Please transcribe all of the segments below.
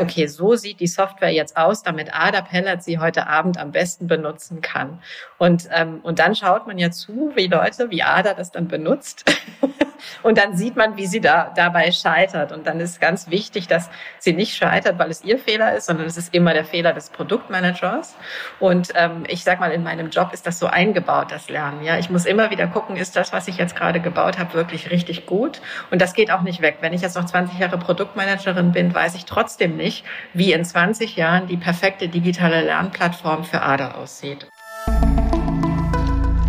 okay, so sieht die Software jetzt aus, damit Ada Pellert sie heute Abend am besten benutzen kann. Und, ähm, und dann schaut man ja zu, wie Leute, wie Ada das dann benutzt. und dann sieht man, wie sie da dabei scheitert. Und dann ist ganz wichtig, dass sie nicht scheitert, weil es ihr Fehler ist, sondern es ist immer der Fehler des Produktmanagers. Und ähm, ich sag mal, in meinem Job ist das so eingebaut, das Lernen. Ja, ich muss immer wieder gucken, ist das, was ich jetzt gerade gebaut habe, wirklich richtig gut? Und das geht auch nicht weg. Wenn ich jetzt noch 20 Jahre Produktmanagerin bin, weiß ich trotzdem nicht, wie in 20 Jahren die perfekte digitale Lernplattform für ADA aussieht.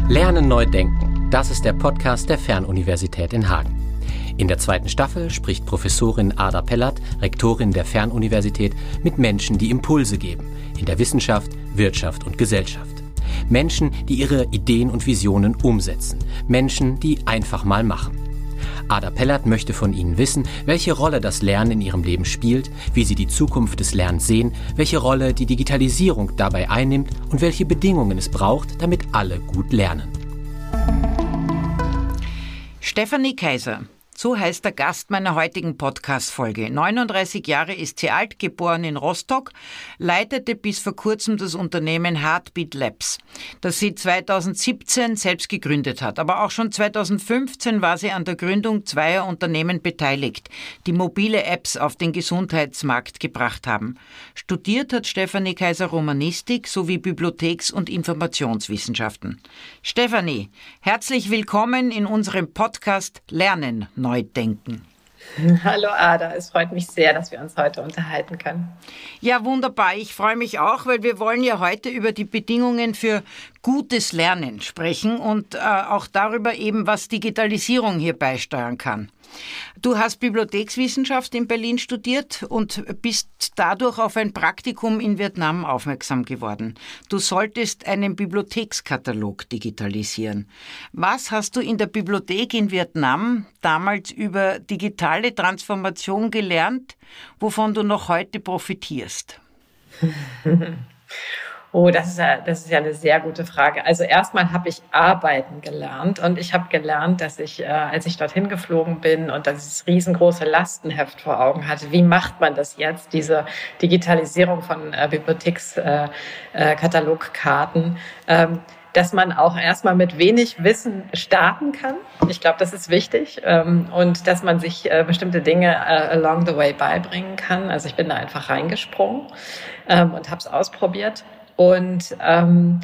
Lernen neu denken. Das ist der Podcast der Fernuniversität in Hagen. In der zweiten Staffel spricht Professorin Ada Pellert, Rektorin der Fernuniversität, mit Menschen, die Impulse geben in der Wissenschaft, Wirtschaft und Gesellschaft. Menschen, die ihre Ideen und Visionen umsetzen. Menschen, die einfach mal machen. Ada Pellert möchte von Ihnen wissen, welche Rolle das Lernen in Ihrem Leben spielt, wie Sie die Zukunft des Lernens sehen, welche Rolle die Digitalisierung dabei einnimmt und welche Bedingungen es braucht, damit alle gut lernen. Stefanie Kaiser, so heißt der Gast meiner heutigen Podcast-Folge. 39 Jahre ist sie alt, geboren in Rostock, leitete bis vor kurzem das Unternehmen Heartbeat Labs, das sie 2017 selbst gegründet hat. Aber auch schon 2015 war sie an der Gründung zweier Unternehmen beteiligt, die mobile Apps auf den Gesundheitsmarkt gebracht haben. Studiert hat Stefanie Kaiser Romanistik sowie Bibliotheks- und Informationswissenschaften. Stefanie, herzlich willkommen in unserem Podcast Lernen neu denken. Hallo Ada, es freut mich sehr, dass wir uns heute unterhalten können. Ja, wunderbar. Ich freue mich auch, weil wir wollen ja heute über die Bedingungen für gutes Lernen sprechen und äh, auch darüber eben, was Digitalisierung hier beisteuern kann. Du hast Bibliothekswissenschaft in Berlin studiert und bist dadurch auf ein Praktikum in Vietnam aufmerksam geworden. Du solltest einen Bibliothekskatalog digitalisieren. Was hast du in der Bibliothek in Vietnam damals über digitale Transformation gelernt, wovon du noch heute profitierst? Oh, das ist ja, das ist ja eine sehr gute Frage. Also erstmal habe ich arbeiten gelernt und ich habe gelernt, dass ich, äh, als ich dorthin geflogen bin und dieses riesengroße Lastenheft vor Augen hatte, wie macht man das jetzt, diese Digitalisierung von äh, Bibliothekskatalogkarten, äh, ähm, dass man auch erstmal mit wenig Wissen starten kann. Ich glaube, das ist wichtig ähm, und dass man sich äh, bestimmte Dinge äh, along the way beibringen kann. Also ich bin da einfach reingesprungen ähm, und habe es ausprobiert. Und ähm,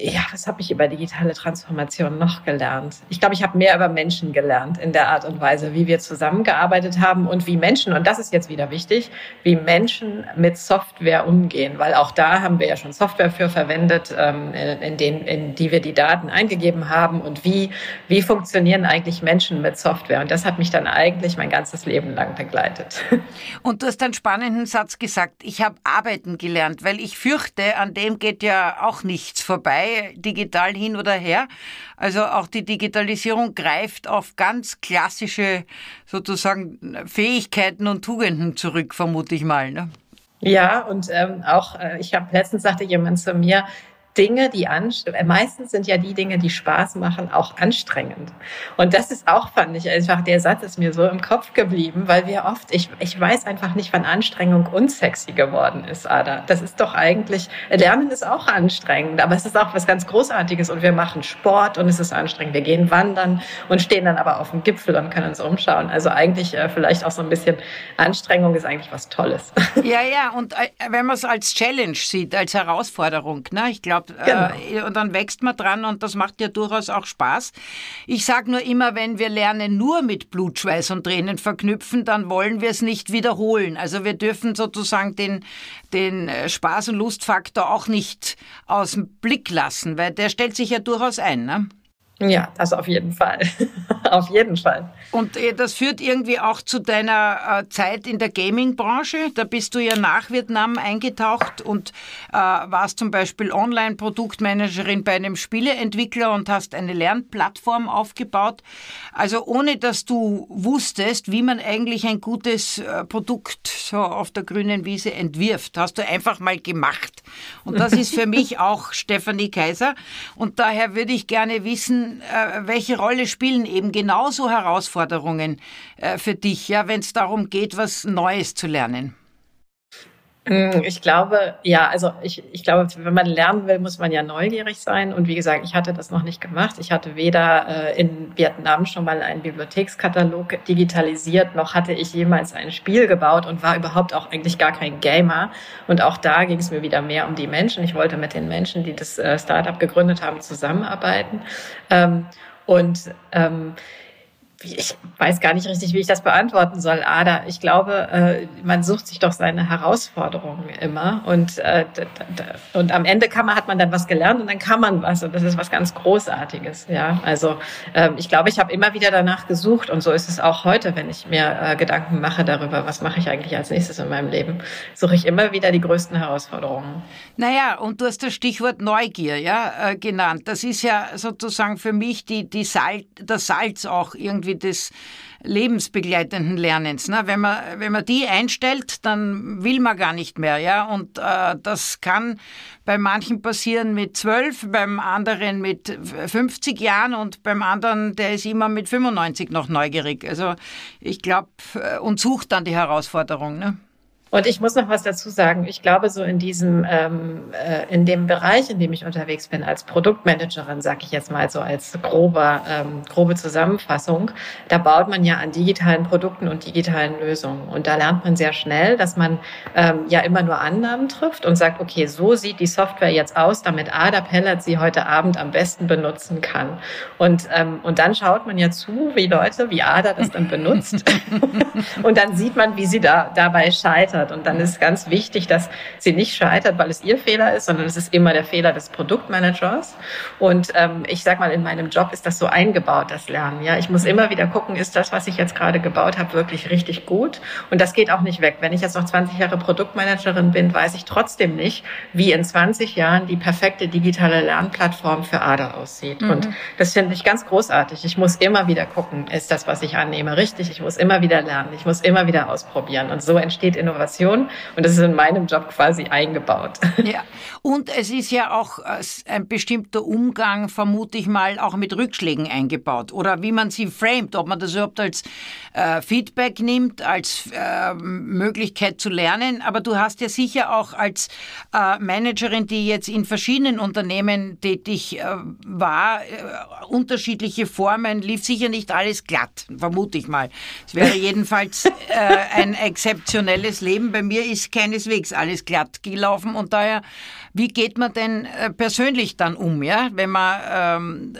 ja, was habe ich über digitale Transformation noch gelernt? Ich glaube, ich habe mehr über Menschen gelernt in der Art und Weise, wie wir zusammengearbeitet haben und wie Menschen, und das ist jetzt wieder wichtig, wie Menschen mit Software umgehen, weil auch da haben wir ja schon Software für verwendet, ähm, in, den, in die wir die Daten eingegeben haben und wie, wie funktionieren eigentlich Menschen mit Software. Und das hat mich dann eigentlich mein ganzes Leben lang begleitet. Und du hast einen spannenden Satz gesagt, ich habe arbeiten gelernt, weil ich fürchte, an dem geht ja auch nichts vorbei digital hin oder her. Also auch die Digitalisierung greift auf ganz klassische sozusagen Fähigkeiten und Tugenden zurück, vermute ich mal. Ne? Ja, und ähm, auch, äh, ich habe letztens sagte jemand zu mir, Dinge, die an, äh, meistens sind ja die Dinge, die Spaß machen, auch anstrengend. Und das ist auch, fand ich einfach, der Satz ist mir so im Kopf geblieben, weil wir oft, ich, ich weiß einfach nicht, wann Anstrengung unsexy geworden ist, Ada. Das ist doch eigentlich, Lernen ist auch anstrengend, aber es ist auch was ganz Großartiges und wir machen Sport und es ist anstrengend. Wir gehen wandern und stehen dann aber auf dem Gipfel und können uns umschauen. Also eigentlich äh, vielleicht auch so ein bisschen Anstrengung ist eigentlich was Tolles. Ja, ja, und äh, wenn man es als Challenge sieht, als Herausforderung, ne, ich glaube, äh, genau. Äh, und dann wächst man dran und das macht ja durchaus auch Spaß. Ich sage nur immer, wenn wir Lernen nur mit Blut, Schweiß und Tränen verknüpfen, dann wollen wir es nicht wiederholen. Also wir dürfen sozusagen den, den äh, Spaß- und Lustfaktor auch nicht aus dem Blick lassen, weil der stellt sich ja durchaus ein. Ne? Ja, das auf jeden Fall. auf jeden Fall. Und äh, das führt irgendwie auch zu deiner äh, Zeit in der Gaming-Branche. Da bist du ja nach Vietnam eingetaucht und äh, warst zum Beispiel Online-Produktmanagerin bei einem Spieleentwickler und hast eine Lernplattform aufgebaut. Also ohne dass du wusstest, wie man eigentlich ein gutes äh, Produkt so auf der grünen Wiese entwirft, hast du einfach mal gemacht. Und das ist für mich auch Stefanie Kaiser. Und daher würde ich gerne wissen, äh, welche Rolle spielen eben genauso Herausforderungen äh, für dich, ja, wenn es darum geht, was Neues zu lernen? Hm, ich glaube, ja, also ich, ich glaube, wenn man lernen will, muss man ja neugierig sein. Und wie gesagt, ich hatte das noch nicht gemacht. Ich hatte weder äh, in Vietnam schon mal einen Bibliothekskatalog digitalisiert, noch hatte ich jemals ein Spiel gebaut und war überhaupt auch eigentlich gar kein Gamer. Und auch da ging es mir wieder mehr um die Menschen. Ich wollte mit den Menschen, die das äh, Startup gegründet haben, zusammenarbeiten. Ähm, und ähm, ich weiß gar nicht richtig, wie ich das beantworten soll, Ada. Ich glaube, äh, man sucht sich doch seine Herausforderungen immer und, äh, und am Ende kann man, hat man dann was gelernt und dann kann man was und das ist was ganz Großartiges. Ja, also ähm, ich glaube, ich habe immer wieder danach gesucht und so ist es auch heute, wenn ich mir äh, Gedanken mache darüber, was mache ich eigentlich als nächstes in meinem Leben, suche ich immer wieder die größten Herausforderungen. Naja, und du hast das Stichwort Neugier ja genannt. Das ist ja sozusagen für mich die, die Salz, das Salz auch irgendwie irgendwie des lebensbegleitenden Lernens. Ne? Wenn, man, wenn man die einstellt, dann will man gar nicht mehr. Ja? Und äh, das kann bei manchen passieren mit zwölf, beim anderen mit 50 Jahren und beim anderen, der ist immer mit 95 noch neugierig. Also ich glaube, äh, und sucht dann die Herausforderung. Ne? Und ich muss noch was dazu sagen. Ich glaube, so in diesem, ähm, äh, in dem Bereich, in dem ich unterwegs bin, als Produktmanagerin, sage ich jetzt mal so als grober, ähm, grobe Zusammenfassung, da baut man ja an digitalen Produkten und digitalen Lösungen. Und da lernt man sehr schnell, dass man ähm, ja immer nur Annahmen trifft und sagt, okay, so sieht die Software jetzt aus, damit Ada Pellet sie heute Abend am besten benutzen kann. Und, ähm, und dann schaut man ja zu, wie Leute, wie Ada das dann benutzt. und dann sieht man, wie sie da dabei scheitert scheitert. Und dann ist ganz wichtig, dass sie nicht scheitert, weil es ihr Fehler ist, sondern es ist immer der Fehler des Produktmanagers. Und ähm, ich sag mal, in meinem Job ist das so eingebaut, das Lernen. Ja, ich muss immer wieder gucken, ist das, was ich jetzt gerade gebaut habe, wirklich richtig gut? Und das geht auch nicht weg. Wenn ich jetzt noch 20 Jahre Produktmanagerin bin, weiß ich trotzdem nicht, wie in 20 Jahren die perfekte digitale Lernplattform für ADA aussieht. Mhm. Und das finde ich ganz großartig. Ich muss immer wieder gucken, ist das, was ich annehme, richtig? Ich muss immer wieder lernen. Ich muss immer wieder ausprobieren. Und so entsteht Innovation Innovation und das ist in meinem Job quasi eingebaut. Ja, und es ist ja auch äh, ein bestimmter Umgang, vermute ich mal, auch mit Rückschlägen eingebaut oder wie man sie framet, ob man das überhaupt als äh, Feedback nimmt, als äh, Möglichkeit zu lernen. Aber du hast ja sicher auch als äh, Managerin, die jetzt in verschiedenen Unternehmen tätig äh, war, äh, unterschiedliche Formen, lief sicher nicht alles glatt, vermute ich mal. Es wäre jedenfalls ein exzeptionelles Leben Leben bei mir ist keineswegs alles glatt gelaufen und daher, wie geht man denn äh, persönlich dann um, ja? Wenn man, ähm,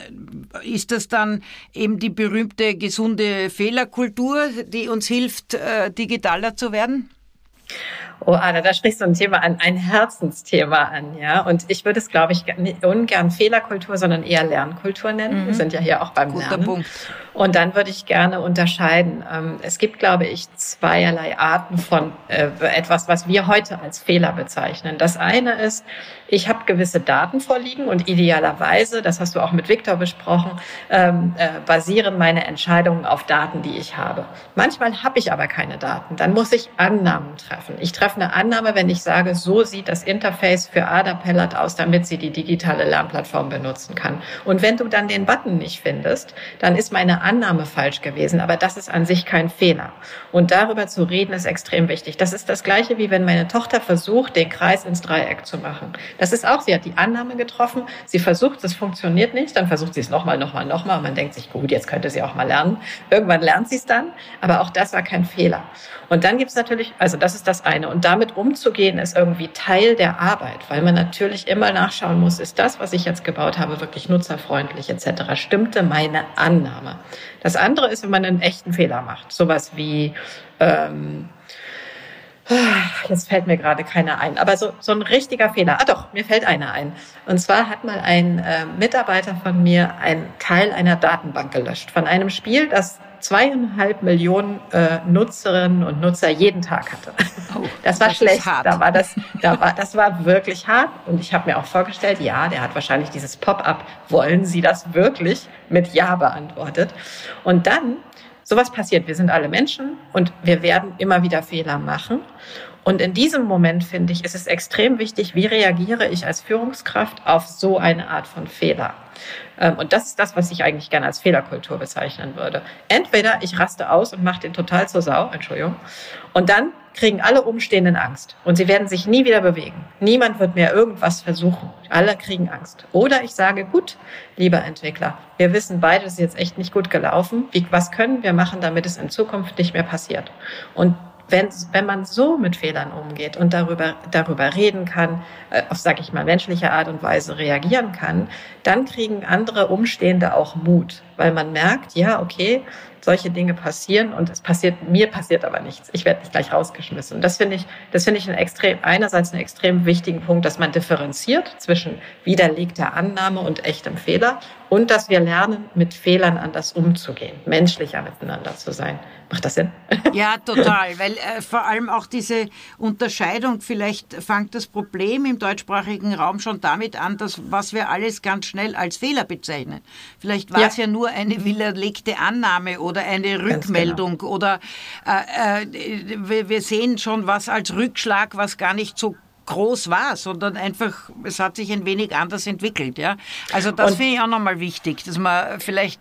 ist das dann eben die berühmte gesunde Fehlerkultur, die uns hilft, äh, digitaler zu werden? Oh, Anna, da sprichst du ein Thema an, ein Herzensthema an, ja. Und ich würde es, glaube ich, ungern Fehlerkultur, sondern eher Lernkultur nennen. Mhm. Wir sind ja hier auch beim Guter Lernen. Punkt. Und dann würde ich gerne unterscheiden. Ähm, es gibt, glaube ich, zweierlei Arten von äh, etwas, was wir heute als Fehler bezeichnen. Das eine ist, ich habe gewisse Daten vorliegen und idealerweise, das hast du auch mit Viktor besprochen, ähm, äh, basieren meine Entscheidungen auf Daten, die ich habe. Manchmal habe ich aber keine Daten. Dann muss ich Annahmen treffen. Ich treffe eine Annahme, wenn ich sage, so sieht das Interface für Ada Pellat aus, damit sie die digitale Lernplattform benutzen kann. Und wenn du dann den Button nicht findest, dann ist meine Annahme falsch gewesen, aber das ist an sich kein Fehler. Und darüber zu reden ist extrem wichtig. Das ist das Gleiche, wie wenn meine Tochter versucht, den Kreis ins Dreieck zu machen. Das ist auch, sie hat die Annahme getroffen, sie versucht, es funktioniert nicht, dann versucht sie es nochmal, nochmal, nochmal und man denkt sich, gut, jetzt könnte sie auch mal lernen. Irgendwann lernt sie es dann, aber auch das war kein Fehler. Und dann gibt es natürlich, also das ist das eine. Und damit umzugehen ist irgendwie Teil der Arbeit, weil man natürlich immer nachschauen muss, ist das, was ich jetzt gebaut habe, wirklich nutzerfreundlich etc. Stimmte meine Annahme. Das andere ist, wenn man einen echten Fehler macht. Sowas wie, ähm, Jetzt fällt mir gerade keiner ein. Aber so, so ein richtiger Fehler. Ah doch, mir fällt einer ein. Und zwar hat mal ein äh, Mitarbeiter von mir einen Teil einer Datenbank gelöscht. Von einem Spiel, das zweieinhalb Millionen äh, Nutzerinnen und Nutzer jeden Tag hatte. Oh, das war das schlecht. Da war das, da war, das war wirklich hart. Und ich habe mir auch vorgestellt, ja, der hat wahrscheinlich dieses Pop-up, wollen Sie das wirklich? Mit Ja beantwortet. Und dann, sowas passiert. Wir sind alle Menschen und wir werden immer wieder Fehler machen. Und in diesem Moment, finde ich, ist es extrem wichtig, wie reagiere ich als Führungskraft auf so eine Art von Fehler. Ähm, und das ist das, was ich eigentlich gerne als Fehlerkultur bezeichnen würde. Entweder ich raste aus und mache den total zur Sau, Entschuldigung, und dann kriegen alle Umstehenden Angst und sie werden sich nie wieder bewegen. Niemand wird mehr irgendwas versuchen. Alle kriegen Angst. Oder ich sage, gut, lieber Entwickler, wir wissen beide, es ist jetzt echt nicht gut gelaufen. Wie, was können wir machen, damit es in Zukunft nicht mehr passiert? Und wenn, wenn man so mit Fehlern umgeht und darüber, darüber reden kann, äh, auf, sag ich mal, menschliche Art und Weise reagieren kann, dann kriegen andere Umstehende auch Mut, weil man merkt, ja, okay, solche Dinge passieren und es passiert, mir passiert aber nichts. Ich werde nicht gleich rausgeschmissen. Und das finde ich, das finde ich einen extrem, einerseits einen extrem wichtigen Punkt, dass man differenziert zwischen widerlegter Annahme und echtem Fehler und dass wir lernen, mit Fehlern anders umzugehen, menschlicher miteinander zu sein. Macht das Sinn? Ja, total, weil äh, vor allem auch diese Unterscheidung, vielleicht fängt das Problem im deutschsprachigen Raum schon damit an, dass was wir alles ganz schnell als Fehler bezeichnen. Vielleicht war ja. es ja nur eine widerlegte Annahme oder eine genau. Rückmeldung genau. oder äh, äh, wir, wir sehen schon was als Rückschlag, was gar nicht so groß war, sondern einfach, es hat sich ein wenig anders entwickelt. Ja? Also das finde ich auch nochmal wichtig, dass man vielleicht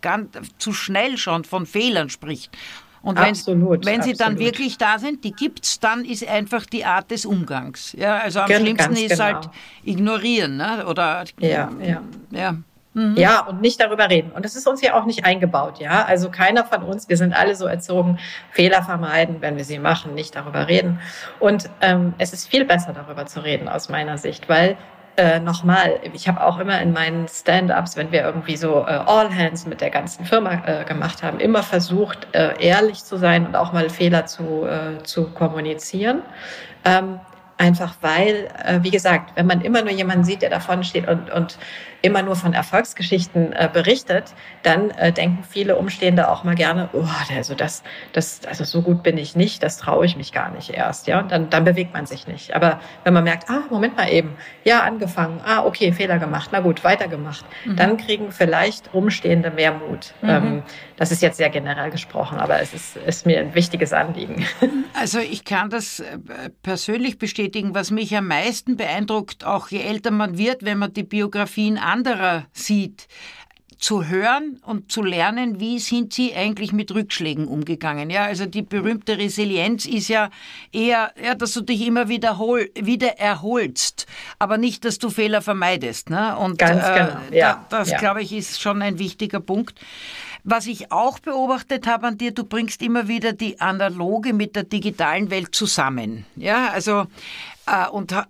ganz zu schnell schon von Fehlern spricht. Und wenn, absolut, wenn sie absolut. dann wirklich da sind, die gibt es, dann ist einfach die Art des Umgangs. Ja, also am Ganz schlimmsten ist genau. halt ignorieren, ne? Oder ja, ja. ja. Mhm. Ja, und nicht darüber reden. Und das ist uns ja auch nicht eingebaut, ja. Also keiner von uns, wir sind alle so erzogen, Fehler vermeiden, wenn wir sie machen, nicht darüber reden. Und ähm, es ist viel besser, darüber zu reden, aus meiner Sicht, weil äh, nochmal, ich habe auch immer in meinen Stand-ups, wenn wir irgendwie so äh, All Hands mit der ganzen Firma äh, gemacht haben, immer versucht, äh, ehrlich zu sein und auch mal Fehler zu, äh, zu kommunizieren. Ähm, einfach weil, äh, wie gesagt, wenn man immer nur jemanden sieht, der davon steht und, und immer nur von Erfolgsgeschichten äh, berichtet, dann äh, denken viele Umstehende auch mal gerne, oh, also das, das, also so gut bin ich nicht, das traue ich mich gar nicht erst, ja, und dann, dann bewegt man sich nicht. Aber wenn man merkt, ah, Moment mal eben, ja, angefangen, ah, okay, Fehler gemacht, na gut, weitergemacht, mhm. dann kriegen vielleicht Umstehende mehr Mut. Mhm. Ähm, das ist jetzt sehr generell gesprochen, aber es ist, ist mir ein wichtiges Anliegen. Also ich kann das äh, persönlich bestätigen, was mich am meisten beeindruckt, auch je älter man wird, wenn man die Biografien anderer sieht, zu hören und zu lernen, wie sind sie eigentlich mit Rückschlägen umgegangen. Ja, also die berühmte Resilienz ist ja eher, ja, dass du dich immer wiederhol, wieder erholst, aber nicht, dass du Fehler vermeidest. Ne? Und Ganz äh, genau. ja, da, das, ja. glaube ich, ist schon ein wichtiger Punkt. Was ich auch beobachtet habe an dir, du bringst immer wieder die analoge mit der digitalen Welt zusammen. Ja, also äh, und äh,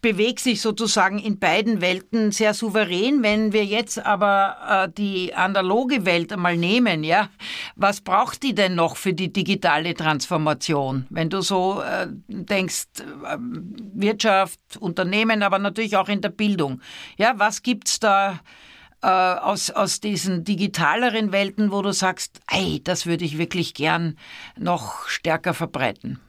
bewegt sich sozusagen in beiden Welten sehr souverän. Wenn wir jetzt aber äh, die analoge Welt einmal nehmen, ja, was braucht die denn noch für die digitale Transformation? Wenn du so äh, denkst, äh, Wirtschaft, Unternehmen, aber natürlich auch in der Bildung. Ja, was gibt's da äh, aus, aus diesen digitaleren Welten, wo du sagst, ey, das würde ich wirklich gern noch stärker verbreiten?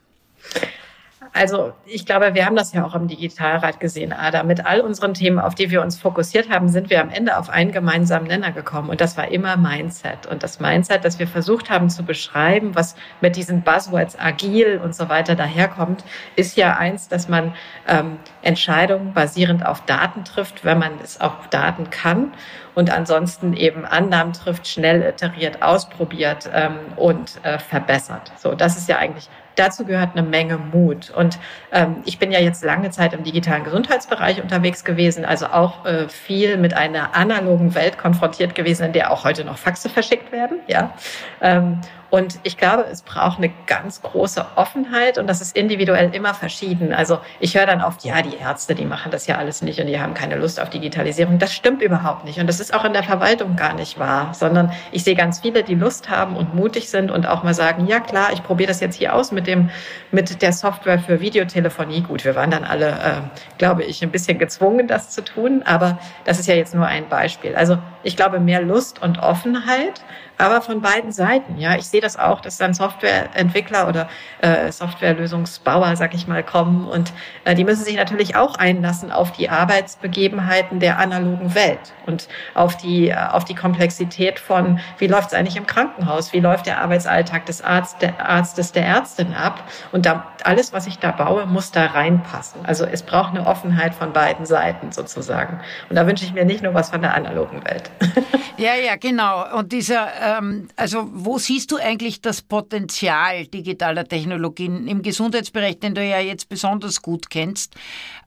Also ich glaube, wir haben das ja auch im Digitalrat gesehen, Ada. Mit all unseren Themen, auf die wir uns fokussiert haben, sind wir am Ende auf einen gemeinsamen Nenner gekommen. Und das war immer Mindset. Und das Mindset, das wir versucht haben zu beschreiben, was mit diesen Buzzwords agil und so weiter daherkommt, ist ja eins, dass man ähm, Entscheidungen basierend auf Daten trifft, wenn man es auf Daten kann und ansonsten eben Annahmen trifft, schnell iteriert, ausprobiert ähm, und äh, verbessert. So, das ist ja eigentlich dazu gehört eine Menge Mut. Und ähm, ich bin ja jetzt lange Zeit im digitalen Gesundheitsbereich unterwegs gewesen, also auch äh, viel mit einer analogen Welt konfrontiert gewesen, in der auch heute noch Faxe verschickt werden. Ja. Ähm, und ich glaube, es braucht eine ganz große Offenheit und das ist individuell immer verschieden. Also ich höre dann oft, ja, die Ärzte, die machen das ja alles nicht und die haben keine Lust auf Digitalisierung. Das stimmt überhaupt nicht und das ist auch in der Verwaltung gar nicht wahr, sondern ich sehe ganz viele, die Lust haben und mutig sind und auch mal sagen, ja klar, ich probiere das jetzt hier aus mit dem mit der Software für Videotelefonie. Gut, wir waren dann alle, äh, glaube ich, ein bisschen gezwungen, das zu tun, aber das ist ja jetzt nur ein Beispiel. Also ich glaube, mehr Lust und Offenheit, aber von beiden Seiten. Ja, ich sehe das auch, dass dann Softwareentwickler oder äh, Softwarelösungsbauer, sag ich mal, kommen und äh, die müssen sich natürlich auch einlassen auf die Arbeitsbegebenheiten der analogen Welt und auf die äh, auf die Komplexität von wie läuft es eigentlich im Krankenhaus, wie läuft der Arbeitsalltag des Arzt, der Arztes, der Ärztin ab und da, alles, was ich da baue, muss da reinpassen. Also es braucht eine Offenheit von beiden Seiten sozusagen. Und da wünsche ich mir nicht nur was von der analogen Welt. Ja, ja, genau. Und dieser, ähm, also wo siehst du eigentlich das Potenzial digitaler Technologien im Gesundheitsbereich, den du ja jetzt besonders gut kennst?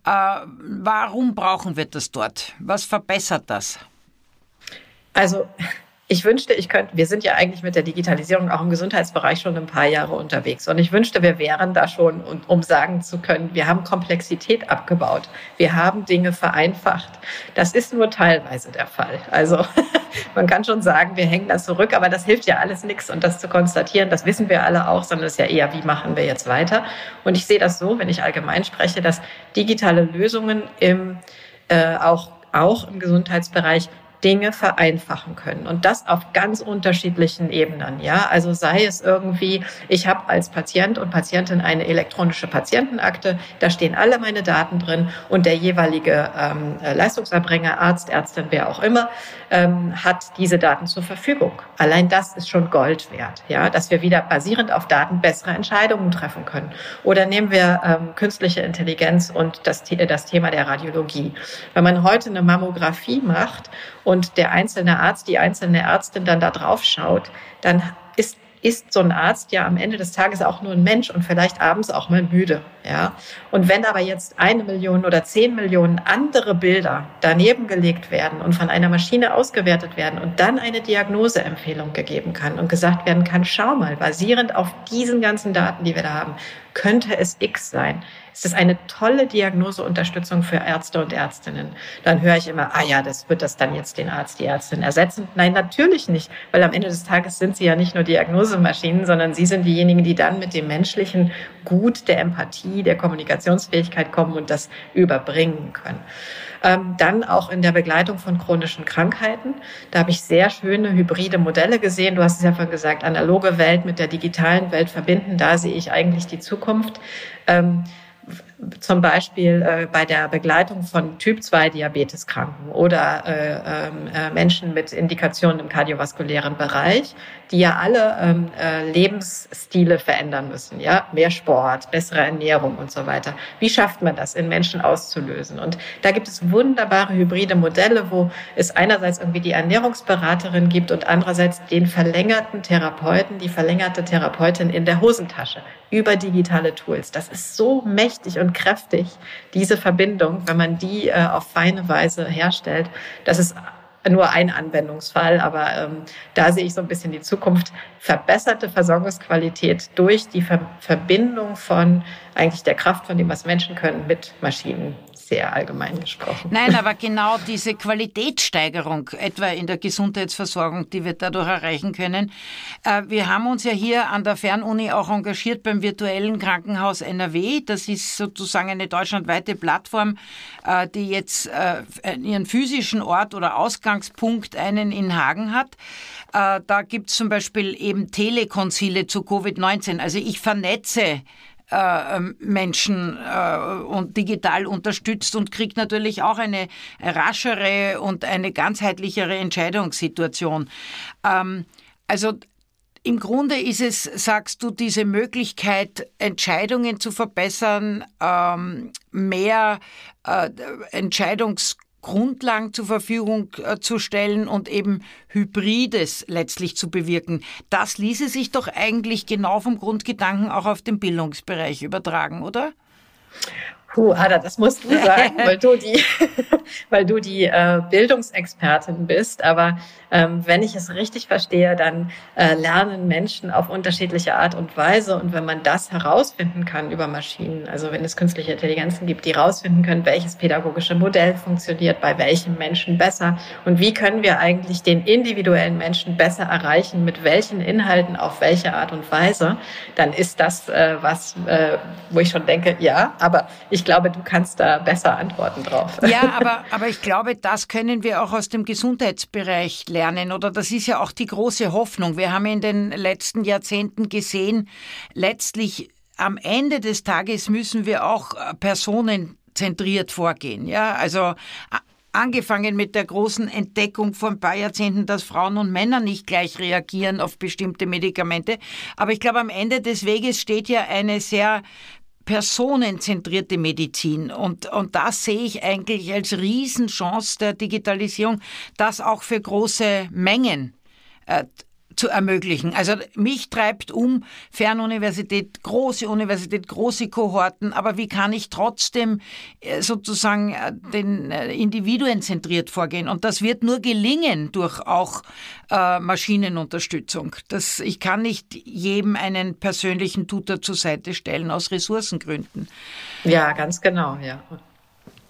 Äh, warum brauchen wir das dort? Was verbessert das? Also ich wünschte, ich könnte, wir sind ja eigentlich mit der Digitalisierung auch im Gesundheitsbereich schon ein paar Jahre unterwegs. Und ich wünschte, wir wären da schon, um sagen zu können, wir haben Komplexität abgebaut. Wir haben Dinge vereinfacht. Das ist nur teilweise der Fall. Also man kann schon sagen, wir hängen da zurück, aber das hilft ja alles nichts. Und das zu konstatieren, das wissen wir alle auch, sondern es ist ja eher, wie machen wir jetzt weiter? Und ich sehe das so, wenn ich allgemein spreche, dass digitale Lösungen im, äh, auch auch im Gesundheitsbereich Dinge vereinfachen können. Und das auf ganz unterschiedlichen Ebenen. Ja, also sei es irgendwie, ich habe als Patient und Patientin eine elektronische Patientenakte, da stehen alle meine Daten drin und der jeweilige ähm, Leistungserbringer, Arzt, Ärztin, wer auch immer, ähm, hat diese Daten zur Verfügung. Allein das ist schon Gold wert, ja, dass wir wieder basierend auf Daten bessere Entscheidungen treffen können. Oder nehmen wir ähm, künstliche Intelligenz und das, das Thema der Radiologie. Wenn man heute eine Mammographie macht und der einzelne Arzt, die einzelne Ärztin dann da drauf schaut, dann ist ist so ein Arzt ja am Ende des Tages auch nur ein Mensch und vielleicht abends auch mal müde. Ja? Und wenn aber jetzt eine Million oder zehn Millionen andere Bilder daneben gelegt werden und von einer Maschine ausgewertet werden und dann eine Diagnoseempfehlung gegeben kann und gesagt werden kann, schau mal, basierend auf diesen ganzen Daten, die wir da haben, könnte es X sein ist eine tolle Diagnoseunterstützung für Ärzte und Ärztinnen. Dann höre ich immer, ah ja, das wird das dann jetzt den Arzt, die Ärztin ersetzen. Nein, natürlich nicht, weil am Ende des Tages sind sie ja nicht nur Diagnosemaschinen, sondern sie sind diejenigen, die dann mit dem menschlichen Gut der Empathie, der Kommunikationsfähigkeit kommen und das überbringen können ähm, dann auch in der Begleitung von chronischen Krankheiten. Da habe ich sehr schöne hybride Modelle gesehen. Du hast es ja vorhin gesagt, analoge Welt mit der digitalen Welt verbinden. Da sehe ich eigentlich die Zukunft. Ähm, zum Beispiel äh, bei der Begleitung von Typ-2-Diabeteskranken oder äh, ähm, äh, Menschen mit Indikationen im kardiovaskulären Bereich, die ja alle ähm, äh, Lebensstile verändern müssen, ja, mehr Sport, bessere Ernährung und so weiter. Wie schafft man das in Menschen auszulösen? Und da gibt es wunderbare hybride Modelle, wo es einerseits irgendwie die Ernährungsberaterin gibt und andererseits den verlängerten Therapeuten, die verlängerte Therapeutin in der Hosentasche über digitale Tools. Das ist so mächtig und kräftig, diese Verbindung, wenn man die äh, auf feine Weise herstellt. Das ist nur ein Anwendungsfall, aber ähm, da sehe ich so ein bisschen die Zukunft. Verbesserte Versorgungsqualität durch die Ver Verbindung von eigentlich der Kraft von dem, was Menschen können, mit Maschinen sehr allgemein gesprochen. Nein, aber genau diese Qualitätssteigerung, etwa in der Gesundheitsversorgung, die wir dadurch erreichen können. Äh, wir haben uns ja hier an der Fernuni auch engagiert beim virtuellen Krankenhaus NRW. Das ist sozusagen eine deutschlandweite Plattform, äh, die jetzt äh, ihren physischen Ort oder Ausgangspunkt einen in Hagen hat. Da gibt es zum Beispiel eben Telekonsile zu Covid-19. Also ich vernetze Menschen äh, und digital unterstützt und kriegt natürlich auch eine raschere und eine ganzheitlichere Entscheidungssituation. Ähm, also im Grunde ist es, sagst du, diese Möglichkeit, Entscheidungen zu verbessern, ähm, mehr äh, Entscheidungs Grundlagen zur Verfügung äh, zu stellen und eben Hybrides letztlich zu bewirken. Das ließe sich doch eigentlich genau vom Grundgedanken auch auf den Bildungsbereich übertragen, oder? Puh, Ada, das musst du sagen, weil du die, weil du die äh, Bildungsexpertin bist. Aber ähm, wenn ich es richtig verstehe, dann äh, lernen Menschen auf unterschiedliche Art und Weise. Und wenn man das herausfinden kann über Maschinen, also wenn es künstliche Intelligenzen gibt, die herausfinden können, welches pädagogische Modell funktioniert, bei welchem Menschen besser und wie können wir eigentlich den individuellen Menschen besser erreichen, mit welchen Inhalten, auf welche Art und Weise, dann ist das äh, was, äh, wo ich schon denke, ja, aber ich ich glaube, du kannst da besser Antworten drauf. Ja, aber, aber ich glaube, das können wir auch aus dem Gesundheitsbereich lernen. Oder das ist ja auch die große Hoffnung. Wir haben in den letzten Jahrzehnten gesehen, letztlich am Ende des Tages müssen wir auch äh, personenzentriert vorgehen. Ja, also angefangen mit der großen Entdeckung vor ein paar Jahrzehnten, dass Frauen und Männer nicht gleich reagieren auf bestimmte Medikamente. Aber ich glaube, am Ende des Weges steht ja eine sehr personenzentrierte Medizin. Und, und das sehe ich eigentlich als Riesenchance der Digitalisierung, das auch für große Mengen äh, zu ermöglichen. Also mich treibt um Fernuniversität, große Universität, große Kohorten, aber wie kann ich trotzdem äh, sozusagen äh, den äh, Individuen zentriert vorgehen? Und das wird nur gelingen durch auch äh, Maschinenunterstützung. Das, ich kann nicht jedem einen persönlichen Tutor zur Seite stellen aus Ressourcengründen. Ja, ganz genau, ja.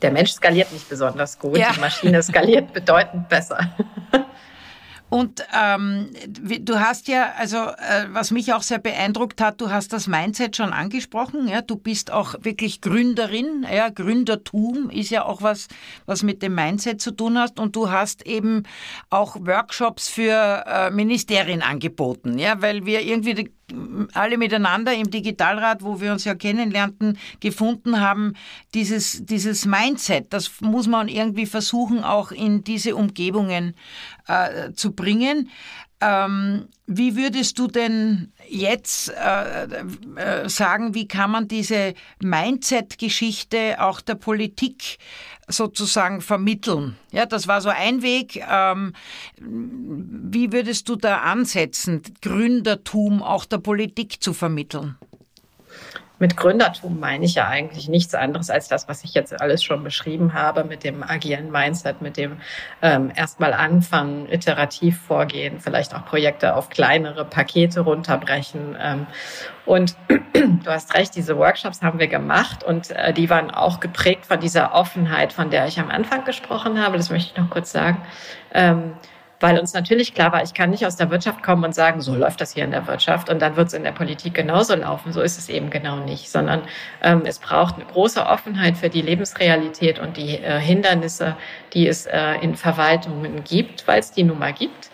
Der Mensch skaliert nicht besonders gut, ja. die Maschine skaliert bedeutend besser. Und ähm, du hast ja, also äh, was mich auch sehr beeindruckt hat, du hast das Mindset schon angesprochen. Ja, du bist auch wirklich Gründerin. Ja, Gründertum ist ja auch was, was mit dem Mindset zu tun hast. Und du hast eben auch Workshops für äh, Ministerien angeboten. Ja, weil wir irgendwie alle miteinander im Digitalrat, wo wir uns ja kennenlernten, gefunden haben, dieses, dieses Mindset, das muss man irgendwie versuchen, auch in diese Umgebungen äh, zu bringen. Ähm, wie würdest du denn jetzt äh, äh, sagen, wie kann man diese Mindset-Geschichte auch der Politik sozusagen vermitteln? Ja, das war so ein Weg. Ähm, wie würdest du da ansetzen, Gründertum auch der Politik zu vermitteln? Mit Gründertum meine ich ja eigentlich nichts anderes als das, was ich jetzt alles schon beschrieben habe, mit dem agilen Mindset, mit dem ähm, erstmal anfangen, iterativ vorgehen, vielleicht auch Projekte auf kleinere Pakete runterbrechen. Ähm, und du hast recht, diese Workshops haben wir gemacht und äh, die waren auch geprägt von dieser Offenheit, von der ich am Anfang gesprochen habe. Das möchte ich noch kurz sagen. Ähm, weil uns natürlich klar war, ich kann nicht aus der Wirtschaft kommen und sagen, so läuft das hier in der Wirtschaft und dann wird es in der Politik genauso laufen. So ist es eben genau nicht, sondern ähm, es braucht eine große Offenheit für die Lebensrealität und die äh, Hindernisse, die es äh, in Verwaltungen gibt, weil es die nun mal gibt.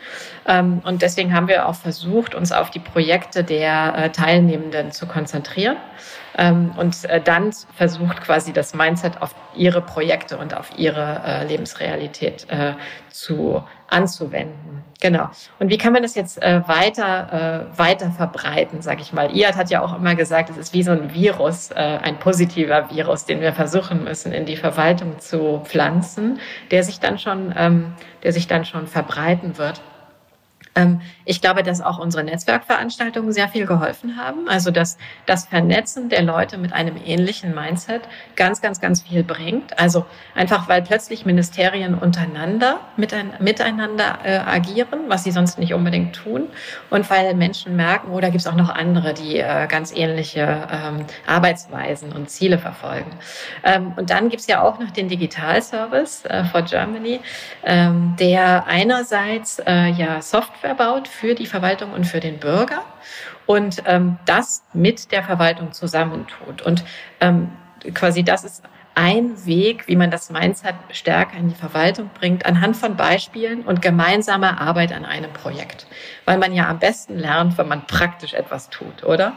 Ähm, und deswegen haben wir auch versucht, uns auf die Projekte der äh, Teilnehmenden zu konzentrieren ähm, und äh, dann versucht quasi das Mindset auf ihre Projekte und auf ihre äh, Lebensrealität zu anzuwenden. Genau. Und wie kann man das jetzt äh, weiter, äh, weiter verbreiten, sage ich mal? Iad hat ja auch immer gesagt, es ist wie so ein Virus, äh, ein positiver Virus, den wir versuchen müssen, in die Verwaltung zu pflanzen, der sich dann schon, ähm, der sich dann schon verbreiten wird. Ähm, ich glaube, dass auch unsere Netzwerkveranstaltungen sehr viel geholfen haben. Also dass das Vernetzen der Leute mit einem ähnlichen Mindset ganz, ganz, ganz viel bringt. Also einfach, weil plötzlich Ministerien untereinander miteinander äh, agieren, was sie sonst nicht unbedingt tun. Und weil Menschen merken, oh, da gibt es auch noch andere, die äh, ganz ähnliche ähm, Arbeitsweisen und Ziele verfolgen. Ähm, und dann gibt es ja auch noch den Digitalservice äh, for Germany, der einerseits ja Software Software baut für die Verwaltung und für den Bürger und ähm, das mit der Verwaltung zusammentut. Und ähm, quasi das ist ein Weg, wie man das Mindset stärker in die Verwaltung bringt, anhand von Beispielen und gemeinsamer Arbeit an einem Projekt. Weil man ja am besten lernt, wenn man praktisch etwas tut, oder?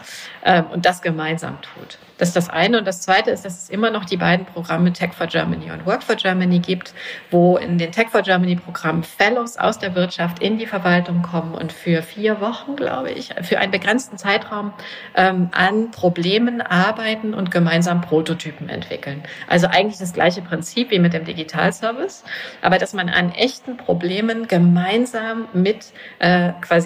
Ähm, und das gemeinsam tut. Das ist das eine. Und das zweite ist, dass es immer noch die beiden Programme Tech for Germany und Work for Germany gibt, wo in den Tech for Germany Programmen Fellows aus der Wirtschaft in die Verwaltung kommen und für vier Wochen, glaube ich, für einen begrenzten Zeitraum ähm, an Problemen arbeiten und gemeinsam Prototypen entwickeln. Also eigentlich das gleiche Prinzip wie mit dem Digitalservice, aber dass man an echten Problemen gemeinsam mit äh, quasi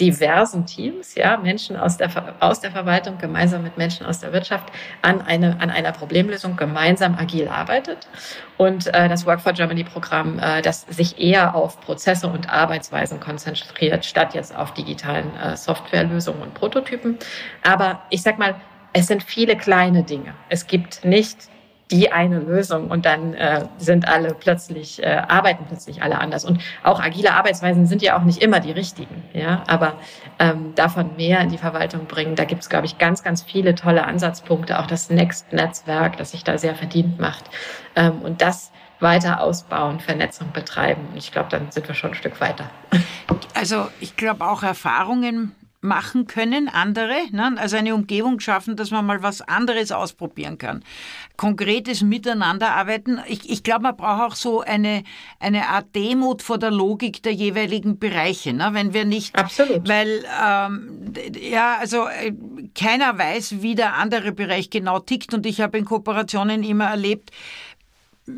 diversen Teams, ja, Menschen aus der, aus der Verwaltung gemeinsam mit Menschen aus der Wirtschaft an, eine, an einer Problemlösung gemeinsam agil arbeitet. Und äh, das Work for Germany Programm, äh, das sich eher auf Prozesse und Arbeitsweisen konzentriert, statt jetzt auf digitalen äh, Softwarelösungen und Prototypen. Aber ich sag mal, es sind viele kleine Dinge. Es gibt nicht die eine Lösung und dann äh, sind alle plötzlich, äh, arbeiten plötzlich alle anders. Und auch agile Arbeitsweisen sind ja auch nicht immer die richtigen, ja, aber ähm, davon mehr in die Verwaltung bringen, da gibt es, glaube ich, ganz, ganz viele tolle Ansatzpunkte, auch das Next-Netzwerk, das sich da sehr verdient macht. Ähm, und das weiter ausbauen, Vernetzung betreiben. Und ich glaube, dann sind wir schon ein Stück weiter. Also ich glaube auch Erfahrungen machen können, andere, ne? also eine Umgebung schaffen, dass man mal was anderes ausprobieren kann. Konkretes Miteinanderarbeiten. Ich, ich glaube, man braucht auch so eine, eine Art Demut vor der Logik der jeweiligen Bereiche. Ne? Wenn wir nicht, Absolut. weil ähm, ja, also äh, keiner weiß, wie der andere Bereich genau tickt und ich habe in Kooperationen immer erlebt,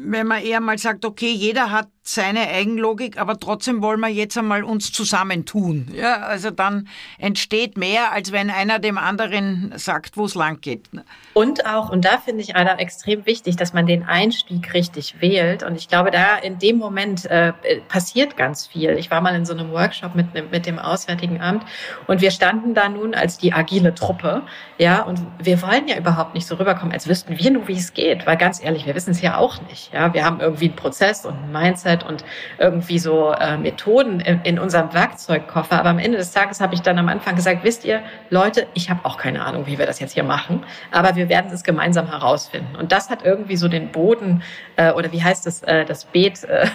wenn man eher mal sagt, okay, jeder hat seine Eigenlogik, aber trotzdem wollen wir jetzt einmal uns zusammentun. Ja, also dann entsteht mehr, als wenn einer dem anderen sagt, wo es lang geht. Und auch, und da finde ich einer extrem wichtig, dass man den Einstieg richtig wählt. Und ich glaube, da in dem Moment äh, passiert ganz viel. Ich war mal in so einem Workshop mit, mit dem Auswärtigen Amt und wir standen da nun als die agile Truppe. Ja, und wir wollen ja überhaupt nicht so rüberkommen, als wüssten wir nur, wie es geht. Weil ganz ehrlich, wir wissen es ja auch nicht. Ja, wir haben irgendwie einen Prozess und ein Mindset und irgendwie so äh, Methoden in, in unserem Werkzeugkoffer. Aber am Ende des Tages habe ich dann am Anfang gesagt, wisst ihr, Leute, ich habe auch keine Ahnung, wie wir das jetzt hier machen, aber wir werden es gemeinsam herausfinden. Und das hat irgendwie so den Boden äh, oder wie heißt es, äh, das Beet äh,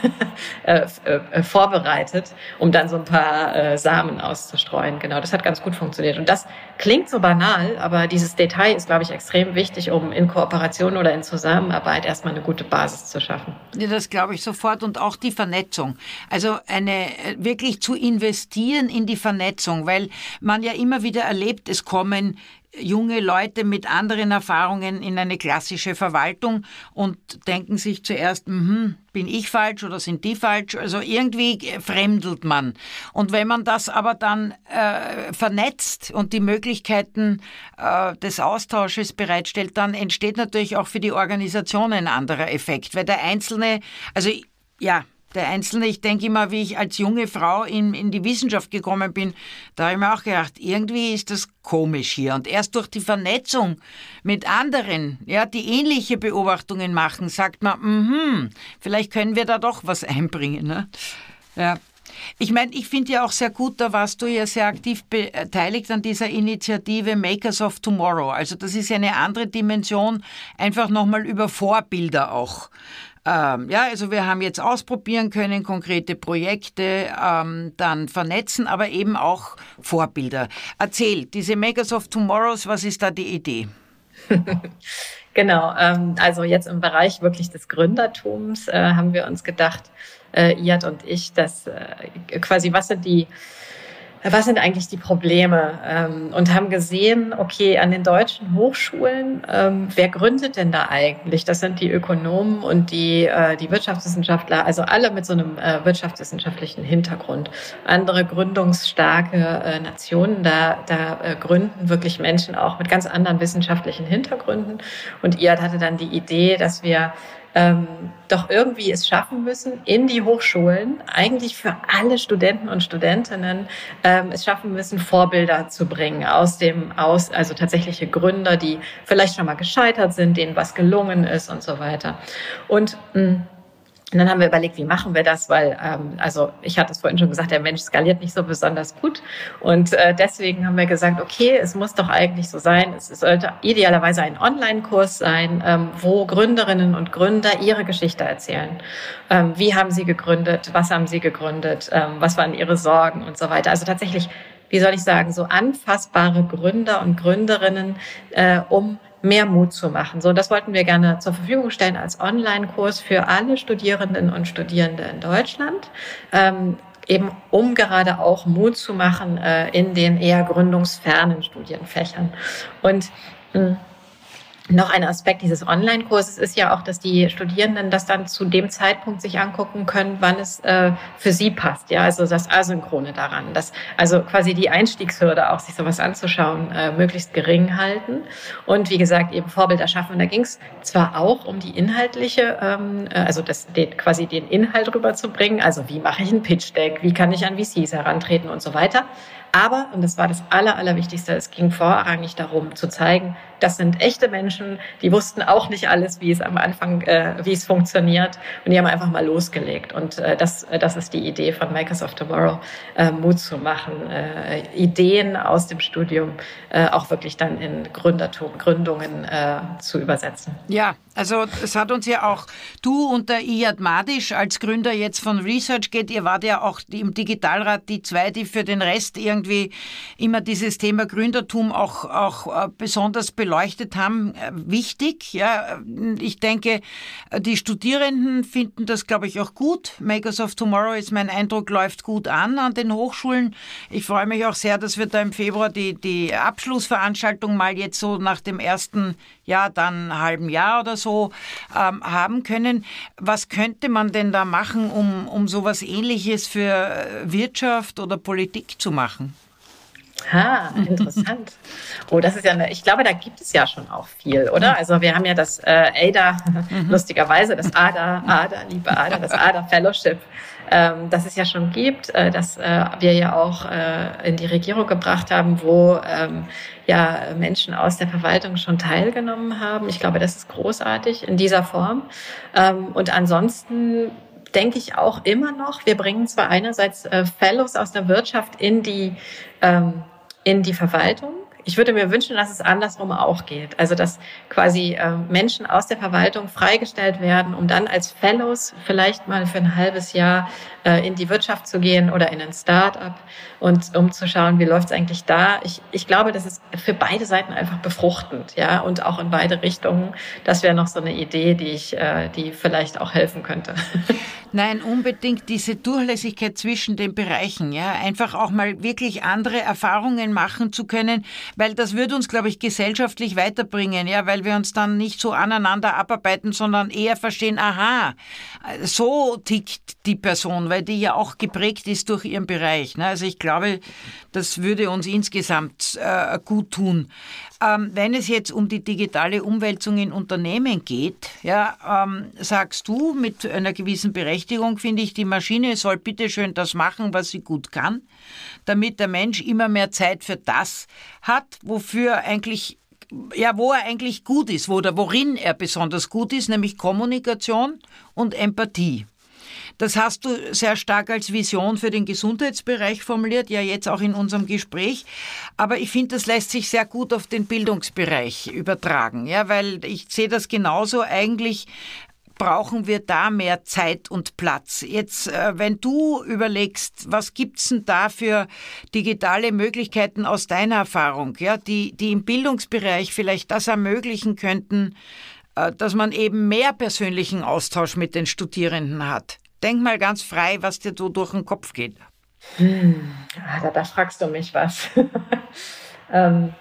äh, äh, vorbereitet, um dann so ein paar äh, Samen auszustreuen. Genau, das hat ganz gut funktioniert. Und das klingt so banal, aber dieses Detail ist, glaube ich, extrem wichtig, um in Kooperation oder in Zusammenarbeit erstmal eine gute Basis zu schaffen. Ja, das glaube ich sofort und auch die Vernetzung. Also eine wirklich zu investieren in die Vernetzung, weil man ja immer wieder erlebt, es kommen junge Leute mit anderen Erfahrungen in eine klassische Verwaltung und denken sich zuerst, mh, bin ich falsch oder sind die falsch? Also irgendwie fremdelt man. Und wenn man das aber dann äh, vernetzt und die Möglichkeiten äh, des Austausches bereitstellt, dann entsteht natürlich auch für die Organisation ein anderer Effekt, weil der Einzelne, also ja, der Einzelne, ich denke immer, wie ich als junge Frau in, in die Wissenschaft gekommen bin, da habe ich mir auch gedacht, irgendwie ist das komisch hier. Und erst durch die Vernetzung mit anderen, ja, die ähnliche Beobachtungen machen, sagt man, mhm, vielleicht können wir da doch was einbringen. Ne? Ja. Ich meine, ich finde ja auch sehr gut, da warst du ja sehr aktiv beteiligt an dieser Initiative Makers of Tomorrow. Also das ist ja eine andere Dimension, einfach nochmal über Vorbilder auch. Ähm, ja, also wir haben jetzt ausprobieren können, konkrete Projekte, ähm, dann vernetzen, aber eben auch Vorbilder. Erzähl, diese Makers of Tomorrows, was ist da die Idee? genau, ähm, also jetzt im Bereich wirklich des Gründertums äh, haben wir uns gedacht, äh, Iad und ich, dass äh, quasi, was sind die was sind eigentlich die Probleme ähm, und haben gesehen, okay, an den deutschen Hochschulen, ähm, wer gründet denn da eigentlich? Das sind die Ökonomen und die, äh, die Wirtschaftswissenschaftler, also alle mit so einem äh, wirtschaftswissenschaftlichen Hintergrund. Andere gründungsstarke äh, Nationen, da, da gründen wirklich Menschen auch mit ganz anderen wissenschaftlichen Hintergründen. Und ihr hatte dann die Idee, dass wir ähm, doch irgendwie es schaffen müssen, in die Hochschulen, eigentlich für alle Studenten und Studentinnen, ähm, es schaffen müssen, Vorbilder zu bringen aus dem, aus, also tatsächliche Gründer, die vielleicht schon mal gescheitert sind, denen was gelungen ist und so weiter. Und mh, mm, und dann haben wir überlegt, wie machen wir das, weil ähm, also ich hatte es vorhin schon gesagt, der Mensch skaliert nicht so besonders gut und äh, deswegen haben wir gesagt, okay, es muss doch eigentlich so sein, es sollte idealerweise ein Online-Kurs sein, ähm, wo Gründerinnen und Gründer ihre Geschichte erzählen. Ähm, wie haben sie gegründet, was haben sie gegründet, ähm, was waren ihre Sorgen und so weiter. Also tatsächlich, wie soll ich sagen, so anfassbare Gründer und Gründerinnen, äh, um mehr Mut zu machen. So, das wollten wir gerne zur Verfügung stellen als Online-Kurs für alle Studierenden und Studierende in Deutschland. Ähm, eben um gerade auch Mut zu machen äh, in den eher gründungsfernen Studienfächern. Und mh, hm, noch ein Aspekt dieses Online-Kurses ist ja auch, dass die Studierenden das dann zu dem Zeitpunkt sich angucken können, wann es äh, für sie passt. Ja, also das Asynchrone daran, dass also quasi die Einstiegshürde auch sich sowas anzuschauen äh, möglichst gering halten und wie gesagt eben Vorbilder schaffen. Und da ging es zwar auch um die inhaltliche, ähm, äh, also das den, quasi den Inhalt rüberzubringen, also wie mache ich ein Pitch Deck, wie kann ich an VCs herantreten und so weiter. Aber, und das war das Aller, Allerwichtigste, es ging vorrangig darum zu zeigen, das sind echte Menschen, die wussten auch nicht alles, wie es am Anfang, äh, wie es funktioniert. Und die haben einfach mal losgelegt. Und äh, das, äh, das ist die Idee von Makers of Tomorrow, äh, Mut zu machen, äh, Ideen aus dem Studium äh, auch wirklich dann in Gründertum, Gründungen zu übersetzen. Ja, also es hat uns ja auch, du und der Iyad Madisch als Gründer jetzt von ResearchGate, ihr wart ja auch im Digitalrat die zwei, die für den Rest irgendwie immer dieses Thema Gründertum auch, auch äh, besonders beleuchtet haben. Äh, wichtig, ja. Ich denke, die Studierenden finden das, glaube ich, auch gut. Makers of Tomorrow ist mein Eindruck, läuft gut an an den Hochschulen. Ich freue mich auch sehr, dass wir da im Februar die, die Abschlussveranstaltung mal jetzt so nach dem ersten ja, dann halben Jahr oder so ähm, haben können. Was könnte man denn da machen, um, um sowas ähnliches für äh, Wirtschaft oder Politik zu machen? Ha, interessant. Oh, das ist ja, eine, ich glaube, da gibt es ja schon auch viel, oder? Also wir haben ja das äh, ADA, mhm. lustigerweise, das ADA, ADA, liebe ADA, das ADA Fellowship, ähm, das es ja schon gibt, äh, das äh, wir ja auch äh, in die Regierung gebracht haben, wo ähm, ja Menschen aus der Verwaltung schon teilgenommen haben. Ich glaube, das ist großartig in dieser Form. Ähm, und ansonsten denke ich auch immer noch, wir bringen zwar einerseits äh, Fellows aus der Wirtschaft in die, ähm, in die Verwaltung, ich würde mir wünschen, dass es andersrum auch geht. Also dass quasi äh, Menschen aus der Verwaltung freigestellt werden, um dann als Fellows vielleicht mal für ein halbes Jahr äh, in die Wirtschaft zu gehen oder in ein Start-up und um zu schauen, wie läuft es eigentlich da. Ich, ich glaube, das ist für beide Seiten einfach befruchtend, ja, und auch in beide Richtungen. Das wäre noch so eine Idee, die ich, äh, die vielleicht auch helfen könnte. Nein, unbedingt diese Durchlässigkeit zwischen den Bereichen, ja, einfach auch mal wirklich andere Erfahrungen machen zu können, weil das würde uns, glaube ich, gesellschaftlich weiterbringen, ja, weil wir uns dann nicht so aneinander abarbeiten, sondern eher verstehen, aha, so tickt die Person, weil die ja auch geprägt ist durch ihren Bereich. Ne? Also ich glaube, das würde uns insgesamt äh, gut tun. Ähm, wenn es jetzt um die digitale Umwälzung in Unternehmen geht, ja, ähm, sagst du mit einer gewissen Berechtigung, finde ich, die Maschine soll bitteschön das machen, was sie gut kann, damit der Mensch immer mehr Zeit für das hat, wofür eigentlich ja, wo er eigentlich gut ist, wo oder worin er besonders gut ist, nämlich Kommunikation und Empathie. Das hast du sehr stark als Vision für den Gesundheitsbereich formuliert, ja jetzt auch in unserem Gespräch. Aber ich finde, das lässt sich sehr gut auf den Bildungsbereich übertragen, ja, weil ich sehe das genauso eigentlich brauchen wir da mehr Zeit und Platz. Jetzt, äh, wenn du überlegst, was gibt's denn da für digitale Möglichkeiten aus deiner Erfahrung, ja, die, die im Bildungsbereich vielleicht das ermöglichen könnten, äh, dass man eben mehr persönlichen Austausch mit den Studierenden hat? Denk mal ganz frei, was dir so durch den Kopf geht. Hm, ah, da, da, fragst du mich was. ähm,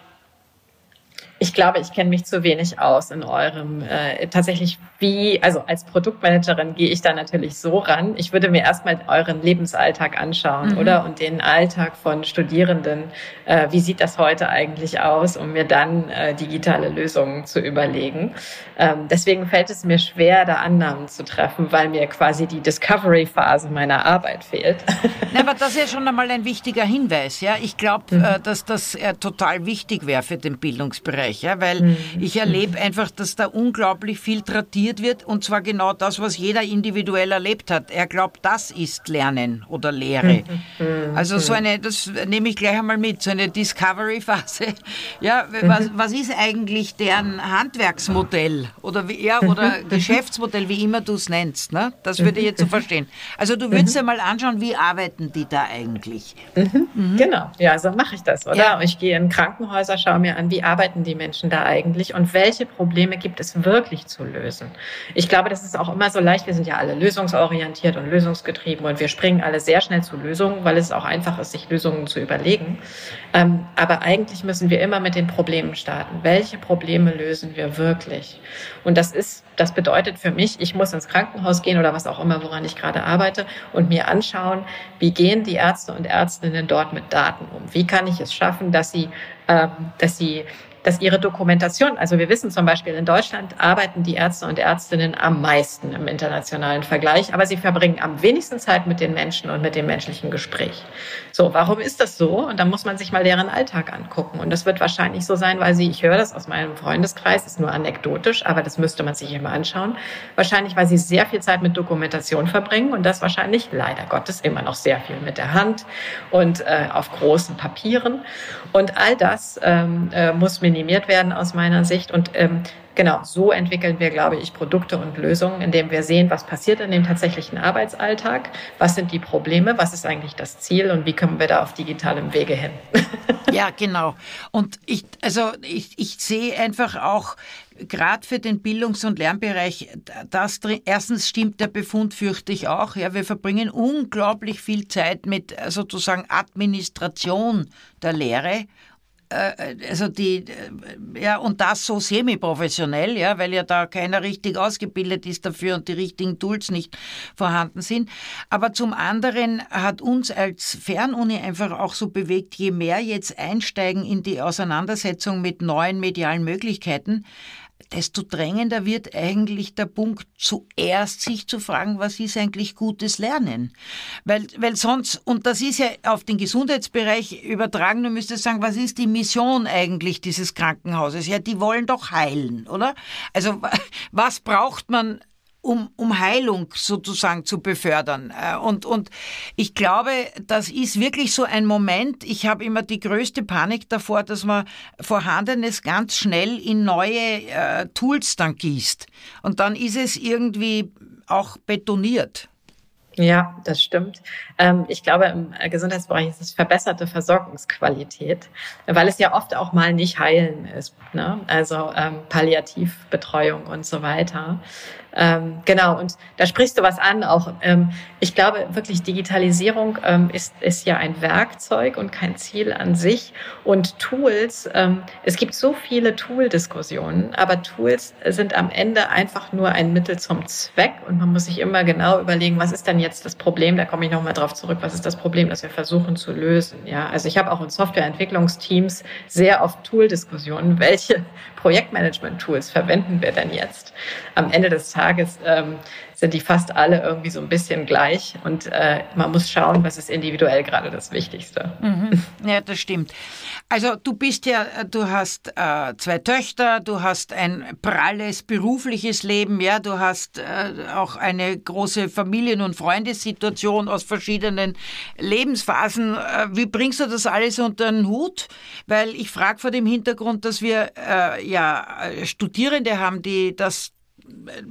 ich glaube, ich kenne mich zu wenig aus in eurem äh, tatsächlich wie, also als Produktmanagerin gehe ich da natürlich so ran. Ich würde mir erstmal euren Lebensalltag anschauen, mhm. oder? Und den Alltag von Studierenden. Äh, wie sieht das heute eigentlich aus, um mir dann äh, digitale Lösungen zu überlegen. Ähm, deswegen fällt es mir schwer, da Annahmen zu treffen, weil mir quasi die Discovery-Phase meiner Arbeit fehlt. Na, aber das ist ja schon einmal ein wichtiger Hinweis. Ja, ich glaube, mhm. äh, dass das äh, total wichtig wäre für den Bildungsbereich. Österreich, ja, weil mhm. ich erlebe einfach, dass da unglaublich viel tradiert wird und zwar genau das, was jeder individuell erlebt hat. Er glaubt, das ist Lernen oder Lehre. Mhm. Also so eine, das nehme ich gleich einmal mit, so eine Discovery-Phase. Ja, was, mhm. was ist eigentlich deren Handwerksmodell oder, ja, oder mhm. Geschäftsmodell, wie immer du es nennst? Ne? Das würde ich jetzt so verstehen. Also du würdest dir mal anschauen, wie arbeiten die da eigentlich? Mhm. Genau, ja, so mache ich das, oder? Ja. Ich gehe in Krankenhäuser, schaue mir an, wie arbeiten die Menschen da eigentlich und welche Probleme gibt es wirklich zu lösen? Ich glaube, das ist auch immer so leicht. Wir sind ja alle lösungsorientiert und lösungsgetrieben und wir springen alle sehr schnell zu Lösungen, weil es auch einfach ist, sich Lösungen zu überlegen. Ähm, aber eigentlich müssen wir immer mit den Problemen starten. Welche Probleme lösen wir wirklich? Und das ist, das bedeutet für mich, ich muss ins Krankenhaus gehen oder was auch immer, woran ich gerade arbeite und mir anschauen, wie gehen die Ärzte und Ärztinnen dort mit Daten um? Wie kann ich es schaffen, dass sie, ähm, dass sie dass ihre Dokumentation, also wir wissen zum Beispiel in Deutschland arbeiten die Ärzte und Ärztinnen am meisten im internationalen Vergleich, aber sie verbringen am wenigsten Zeit mit den Menschen und mit dem menschlichen Gespräch. So, warum ist das so? Und da muss man sich mal deren Alltag angucken. Und das wird wahrscheinlich so sein, weil sie, ich höre das aus meinem Freundeskreis, ist nur anekdotisch, aber das müsste man sich immer anschauen. Wahrscheinlich, weil sie sehr viel Zeit mit Dokumentation verbringen und das wahrscheinlich leider Gottes immer noch sehr viel mit der Hand und äh, auf großen Papieren. Und all das ähm, äh, muss minimiert werden aus meiner Sicht. Und ähm, genau, so entwickeln wir, glaube ich, Produkte und Lösungen, indem wir sehen, was passiert in dem tatsächlichen Arbeitsalltag, was sind die Probleme, was ist eigentlich das Ziel und wie kommen wir da auf digitalem Wege hin. ja, genau. Und ich, also ich, ich sehe einfach auch, gerade für den Bildungs- und Lernbereich, das erstens stimmt der Befund, fürchte ich auch. Ja, wir verbringen unglaublich viel Zeit mit äh, sozusagen Administration der Lehre also die, äh, ja, und das so semi-professionell, ja, weil ja da keiner richtig ausgebildet ist dafür und die richtigen Tools nicht vorhanden sind. Aber zum anderen hat uns als Fernuni einfach auch so bewegt, je mehr jetzt einsteigen in die Auseinandersetzung mit neuen medialen Möglichkeiten, desto drängender wird eigentlich der Punkt, zuerst sich zu fragen, was ist eigentlich gutes Lernen? Weil, weil sonst, und das ist ja auf den Gesundheitsbereich übertragen, du müsstest sagen, was ist die Mission eigentlich dieses Krankenhauses? Ja, die wollen doch heilen, oder? Also, was braucht man um, um Heilung sozusagen zu befördern. Äh, und, und ich glaube, das ist wirklich so ein Moment. Ich habe immer die größte Panik davor, dass man Vorhandenes ganz schnell in neue äh, Tools dann gießt. Und dann ist es irgendwie auch betoniert. Ja, das stimmt. Ähm, ich glaube, im Gesundheitsbereich ist es verbesserte Versorgungsqualität, weil es ja oft auch mal nicht heilen ist. Ne? Also ähm, Palliativbetreuung und so weiter. Ähm, genau, und da sprichst du was an. Auch ähm, ich glaube wirklich, Digitalisierung ähm, ist, ist ja ein Werkzeug und kein Ziel an sich. Und Tools, ähm, es gibt so viele Tool-Diskussionen, aber Tools sind am Ende einfach nur ein Mittel zum Zweck. Und man muss sich immer genau überlegen, was ist denn jetzt das Problem? Da komme ich nochmal drauf zurück. Was ist das Problem, das wir versuchen zu lösen? Ja, also ich habe auch in Softwareentwicklungsteams sehr oft Tool-Diskussionen. Welche Projektmanagement-Tools verwenden wir denn jetzt? Am Ende des Tages ähm, sind die fast alle irgendwie so ein bisschen gleich und äh, man muss schauen, was ist individuell gerade das Wichtigste. Mhm. Ja, das stimmt. Also du bist ja, du hast äh, zwei Töchter, du hast ein pralles berufliches Leben, ja, du hast äh, auch eine große Familien- und Freundessituation aus verschiedenen Lebensphasen. Äh, wie bringst du das alles unter den Hut? Weil ich frage vor dem Hintergrund, dass wir äh, ja Studierende haben, die das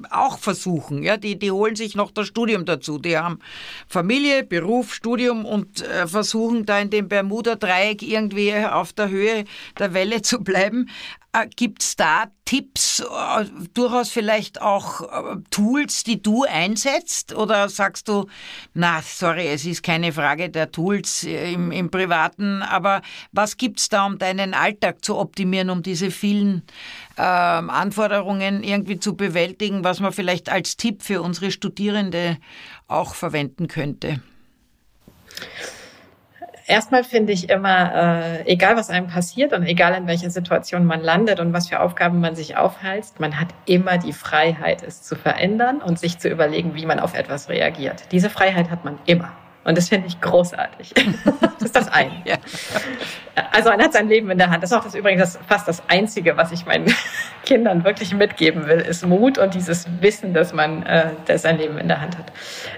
auch versuchen. Ja, die, die holen sich noch das Studium dazu. Die haben Familie, Beruf, Studium und äh, versuchen da in dem Bermuda-Dreieck irgendwie auf der Höhe der Welle zu bleiben. Äh, Gibt es da Tipps, äh, durchaus vielleicht auch äh, Tools, die du einsetzt? Oder sagst du, na, sorry, es ist keine Frage der Tools im, im Privaten, aber was gibt es da, um deinen Alltag zu optimieren, um diese vielen ähm, Anforderungen irgendwie zu bewältigen, was man vielleicht als Tipp für unsere Studierende auch verwenden könnte? Erstmal finde ich immer, äh, egal was einem passiert und egal in welcher Situation man landet und was für Aufgaben man sich aufhalst, man hat immer die Freiheit, es zu verändern und sich zu überlegen, wie man auf etwas reagiert. Diese Freiheit hat man immer. Und das finde ich großartig. das ist das eine. Ja. Also man hat sein Leben in der Hand. Das ist auch das übrigens das, fast das Einzige, was ich meinen Kindern wirklich mitgeben will, ist Mut und dieses Wissen, dass man äh, dass sein Leben in der Hand hat.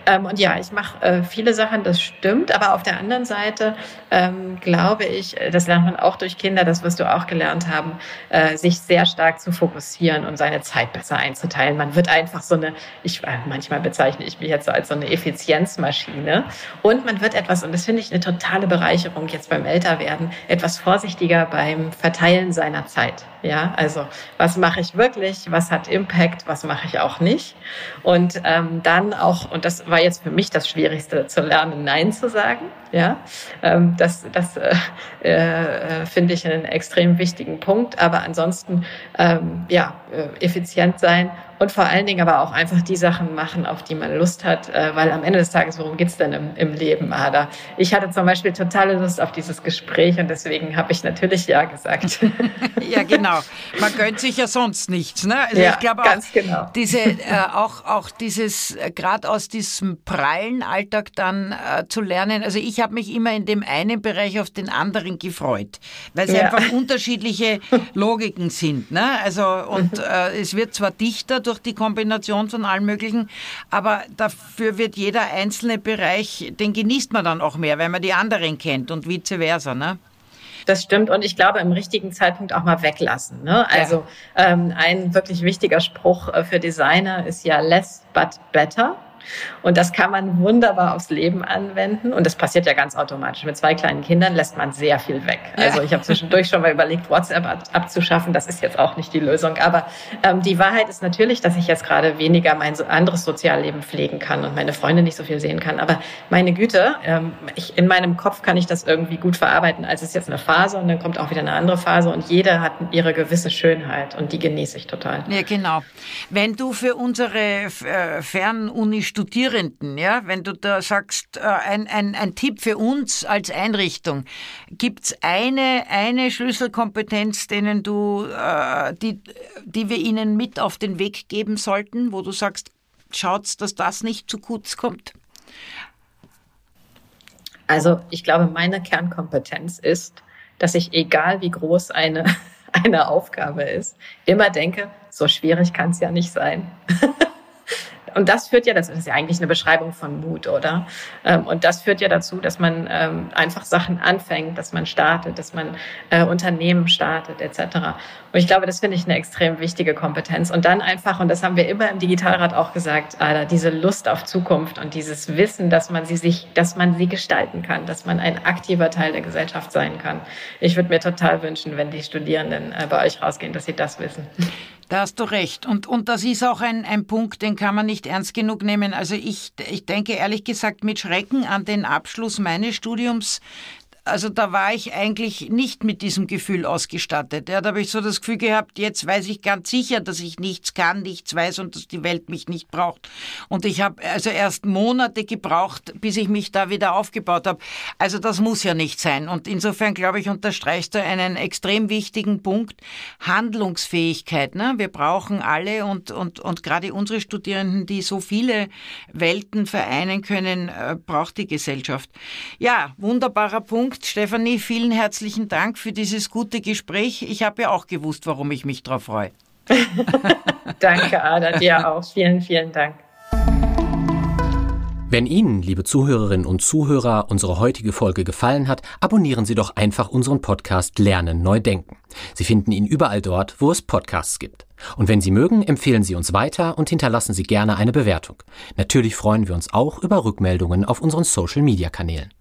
Ähm, und ja, ich mache äh, viele Sachen, das stimmt. Aber auf der anderen Seite ähm, glaube ich, das lernt man auch durch Kinder, das wirst du auch gelernt haben, äh, sich sehr stark zu fokussieren und seine Zeit besser einzuteilen. Man wird einfach so eine, ich äh, manchmal bezeichne ich mich jetzt so als so eine Effizienzmaschine und man wird etwas, und das finde ich eine totale Bereicherung jetzt beim Älterwerden, etwas vorsichtiger beim Verteilen seiner Zeit. Ja, also was mache ich wirklich, was hat Impact, was mache ich auch nicht. Und ähm, dann auch, und das war jetzt für mich das Schwierigste zu lernen, Nein zu sagen. Ja, ähm, das, das äh, äh, finde ich einen extrem wichtigen Punkt. Aber ansonsten, ähm, ja, äh, effizient sein und vor allen Dingen aber auch einfach die Sachen machen, auf die man Lust hat, äh, weil am Ende des Tages, worum geht's denn im, im Leben, Ada? Ich hatte zum Beispiel totale Lust auf dieses Gespräch und deswegen deswegen habe ich natürlich ja gesagt. ja, genau. Man gönnt sich ja sonst nichts. Ne? Also ja, ich glaube auch, genau. diese, äh, auch, auch dieses, äh, gerade aus diesem prallen Alltag dann äh, zu lernen. Also ich habe mich immer in dem einen Bereich auf den anderen gefreut, weil es ja. einfach unterschiedliche Logiken sind. Ne? Also, und mhm. äh, es wird zwar dichter durch die Kombination von allen möglichen, aber dafür wird jeder einzelne Bereich, den genießt man dann auch mehr, weil man die anderen kennt und vice versa. Ne? Das stimmt und ich glaube im richtigen Zeitpunkt auch mal weglassen. Ne? Also ja. ähm, ein wirklich wichtiger Spruch äh, für Designer ist ja less but better. Und das kann man wunderbar aufs Leben anwenden. Und das passiert ja ganz automatisch. Mit zwei kleinen Kindern lässt man sehr viel weg. Also ich habe zwischendurch schon mal überlegt, WhatsApp abzuschaffen. Das ist jetzt auch nicht die Lösung. Aber ähm, die Wahrheit ist natürlich, dass ich jetzt gerade weniger mein anderes Sozialleben pflegen kann und meine Freunde nicht so viel sehen kann. Aber meine Güte, ähm, ich, in meinem Kopf kann ich das irgendwie gut verarbeiten. Also es ist jetzt eine Phase und dann kommt auch wieder eine andere Phase. Und jeder hat ihre gewisse Schönheit und die genieße ich total. Ja, genau. Wenn du für unsere äh, Fernuni Studierenden, ja, wenn du da sagst, äh, ein, ein, ein Tipp für uns als Einrichtung, gibt es eine, eine Schlüsselkompetenz, denen du, äh, die, die wir ihnen mit auf den Weg geben sollten, wo du sagst, schaut, dass das nicht zu kurz kommt? Also ich glaube, meine Kernkompetenz ist, dass ich, egal wie groß eine, eine Aufgabe ist, immer denke, so schwierig kann es ja nicht sein. Und das führt ja, das ist ja eigentlich eine Beschreibung von Mut, oder? Ähm, und das führt ja dazu, dass man ähm, einfach Sachen anfängt, dass man startet, dass man äh, Unternehmen startet, etc. Und ich glaube, das finde ich eine extrem wichtige Kompetenz. Und dann einfach, und das haben wir immer im Digitalrat auch gesagt, Alter, diese Lust auf Zukunft und dieses Wissen, dass man sie sich, dass man sie gestalten kann, dass man ein aktiver Teil der Gesellschaft sein kann. Ich würde mir total wünschen, wenn die Studierenden äh, bei euch rausgehen, dass sie das wissen. Da hast du recht. Und, und das ist auch ein, ein Punkt, den kann man nicht ernst genug nehmen. Also ich, ich denke ehrlich gesagt mit Schrecken an den Abschluss meines Studiums also da war ich eigentlich nicht mit diesem Gefühl ausgestattet. Ja, da habe ich so das Gefühl gehabt, jetzt weiß ich ganz sicher, dass ich nichts kann, nichts weiß und dass die Welt mich nicht braucht. Und ich habe also erst Monate gebraucht, bis ich mich da wieder aufgebaut habe. Also das muss ja nicht sein. Und insofern, glaube ich, unterstreichst du einen extrem wichtigen Punkt, Handlungsfähigkeit. Ne? Wir brauchen alle und, und, und gerade unsere Studierenden, die so viele Welten vereinen können, äh, braucht die Gesellschaft. Ja, wunderbarer Punkt. Punkt. Stefanie, vielen herzlichen Dank für dieses gute Gespräch. Ich habe ja auch gewusst, warum ich mich darauf freue. Danke, Ada, dir auch. Vielen, vielen Dank. Wenn Ihnen, liebe Zuhörerinnen und Zuhörer, unsere heutige Folge gefallen hat, abonnieren Sie doch einfach unseren Podcast Lernen neu denken. Sie finden ihn überall dort, wo es Podcasts gibt. Und wenn Sie mögen, empfehlen Sie uns weiter und hinterlassen Sie gerne eine Bewertung. Natürlich freuen wir uns auch über Rückmeldungen auf unseren Social-Media-Kanälen.